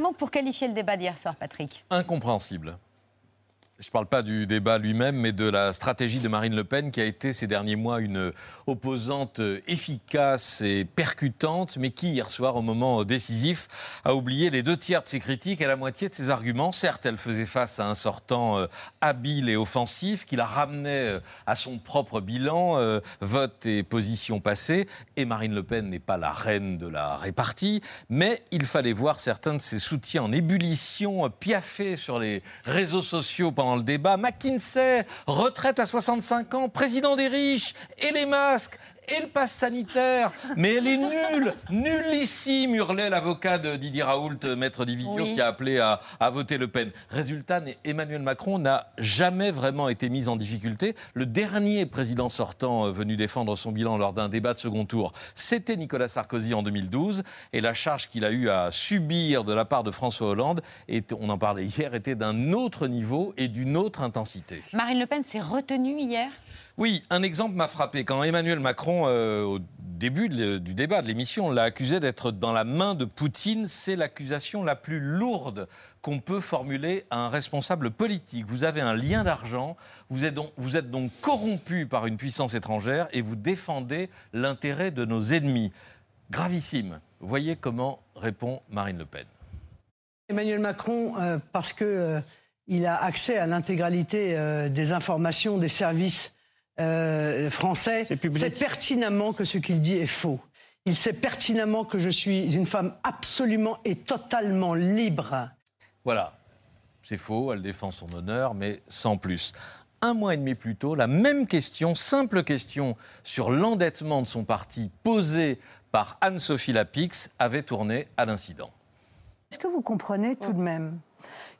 mot pour qualifier le débat d'hier soir, Patrick. Incompréhensible. Je ne parle pas du débat lui-même, mais de la stratégie de Marine Le Pen, qui a été ces derniers mois une opposante efficace et percutante, mais qui, hier soir, au moment décisif, a oublié les deux tiers de ses critiques et la moitié de ses arguments. Certes, elle faisait face à un sortant euh, habile et offensif, qui la ramenait euh, à son propre bilan, euh, vote et position passée. Et Marine Le Pen n'est pas la reine de la répartie, mais il fallait voir certains de ses soutiens en ébullition, piaffer sur les réseaux sociaux pendant le débat. McKinsey, retraite à 65 ans, président des riches, et les masques, et le pass sanitaire. Mais elle est nulle, nullissime, hurlait l'avocat de Didier Raoult, maître Division, qui a appelé à, à, voter Le Pen. Résultat, Emmanuel Macron n'a jamais vraiment été mis en difficulté. Le dernier président sortant euh, venu défendre son bilan lors d'un débat de second tour, c'était Nicolas Sarkozy en 2012. Et la charge qu'il a eu à subir de la part de François Hollande, et on en parlait hier, était d'un autre niveau et d'une autre intensité. Marine Le Pen s'est retenue hier? Oui, un exemple m'a frappé. Quand Emmanuel Macron, euh, au début du débat de l'émission, l'a accusé d'être dans la main de Poutine, c'est l'accusation la plus lourde qu'on peut formuler à un responsable politique. Vous avez un lien d'argent, vous êtes, donc, corrompu par une puissance étrangère et vous défendez l'intérêt de nos ennemis. Gravissime. Voyez comment répond Marine Le Pen. Emmanuel Macron, euh, parce qu'il euh, a accès à l'intégralité des informations des services euh, français sait pertinemment que ce qu'il dit est faux. Il sait pertinemment que je suis une femme absolument et totalement libre. Voilà, c'est faux, elle défend son honneur, mais sans plus. Un mois et demi plus tôt, la même question, simple question sur l'endettement de son parti posée par Anne-Sophie Lapix avait tourné à l'incident. Est-ce que vous comprenez tout de même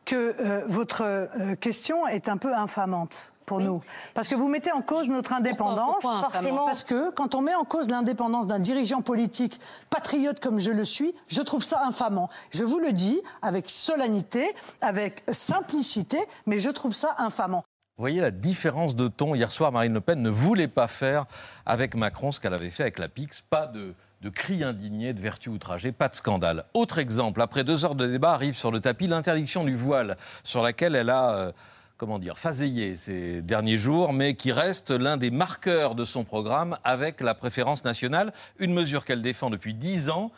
que euh, votre euh, question est un peu infamante? Pour nous. Parce que vous mettez en cause notre indépendance. forcément. Parce que quand on met en cause l'indépendance d'un dirigeant politique patriote comme je le suis, je trouve ça infamant. Je vous le dis avec solennité, avec simplicité, mais je trouve ça infamant. Vous voyez la différence de ton. Hier soir, Marine Le Pen ne voulait pas faire avec Macron ce qu'elle avait fait avec la PIX. Pas de, de cris indignés, de vertu outragée, pas de scandale. Autre exemple, après deux heures de débat, arrive sur le tapis l'interdiction du voile, sur laquelle elle a... Euh, comment dire, faséillé ces derniers jours, mais qui reste l'un des marqueurs de son programme avec la préférence nationale, une mesure qu'elle défend depuis dix ans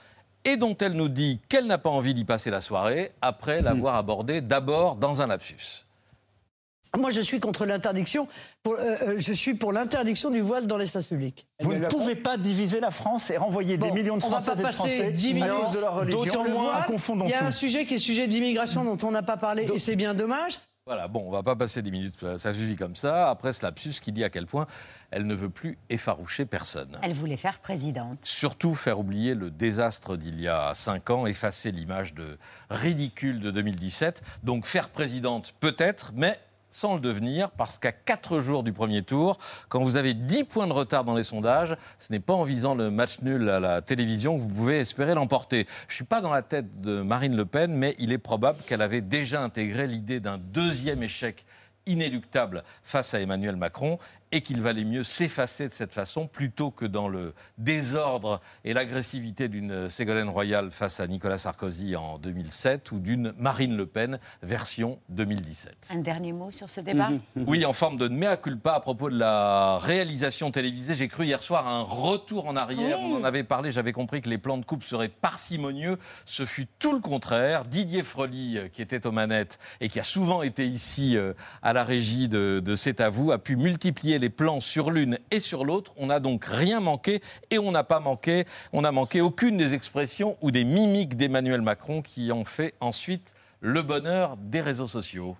et dont elle nous dit qu'elle n'a pas envie d'y passer la soirée après hmm. l'avoir abordée d'abord dans un lapsus. Moi, je suis contre l'interdiction. Euh, euh, je suis pour l'interdiction du voile dans l'espace public. Vous ne pouvez pas diviser la France et renvoyer des millions de Françaises et de Français 10 millions de leur religion. Il y a un sujet qui est sujet d'immigration dont on n'a pas parlé et c'est bien dommage. Voilà, bon, on va pas passer des minutes, ça suffit comme ça. Après ce lapsus qui dit à quel point elle ne veut plus effaroucher personne. Elle voulait faire présidente. Surtout faire oublier le désastre d'il y a cinq ans, effacer l'image de ridicule de 2017. Donc faire présidente peut-être, mais sans le devenir, parce qu'à 4 jours du premier tour, quand vous avez 10 points de retard dans les sondages, ce n'est pas en visant le match nul à la télévision que vous pouvez espérer l'emporter. Je ne suis pas dans la tête de Marine Le Pen, mais il est probable qu'elle avait déjà intégré l'idée d'un deuxième échec inéluctable face à Emmanuel Macron et qu'il valait mieux s'effacer de cette façon plutôt que dans le désordre et l'agressivité d'une Ségolène Royal face à Nicolas Sarkozy en 2007 ou d'une Marine Le Pen version 2017. Un dernier mot sur ce débat? Oui, en forme de mea culpa à propos de la réalisation télévisée. J'ai cru hier soir à un retour en arrière. Vous en avez parlé, j'avais compris que les plans de coupe seraient parcimonieux. Ce fut tout le contraire. Didier Froli, euh, qui était aux manettes et qui a souvent été ici euh, à la régie de, de C'est à vous, a pu multiplier les plans sur l'une et sur l'autre. On n'a donc rien manqué et on n'a pas manqué, on manqué aucune des expressions ou des mimiques d'Emmanuel Macron qui ont fait ensuite le bonheur des réseaux sociaux.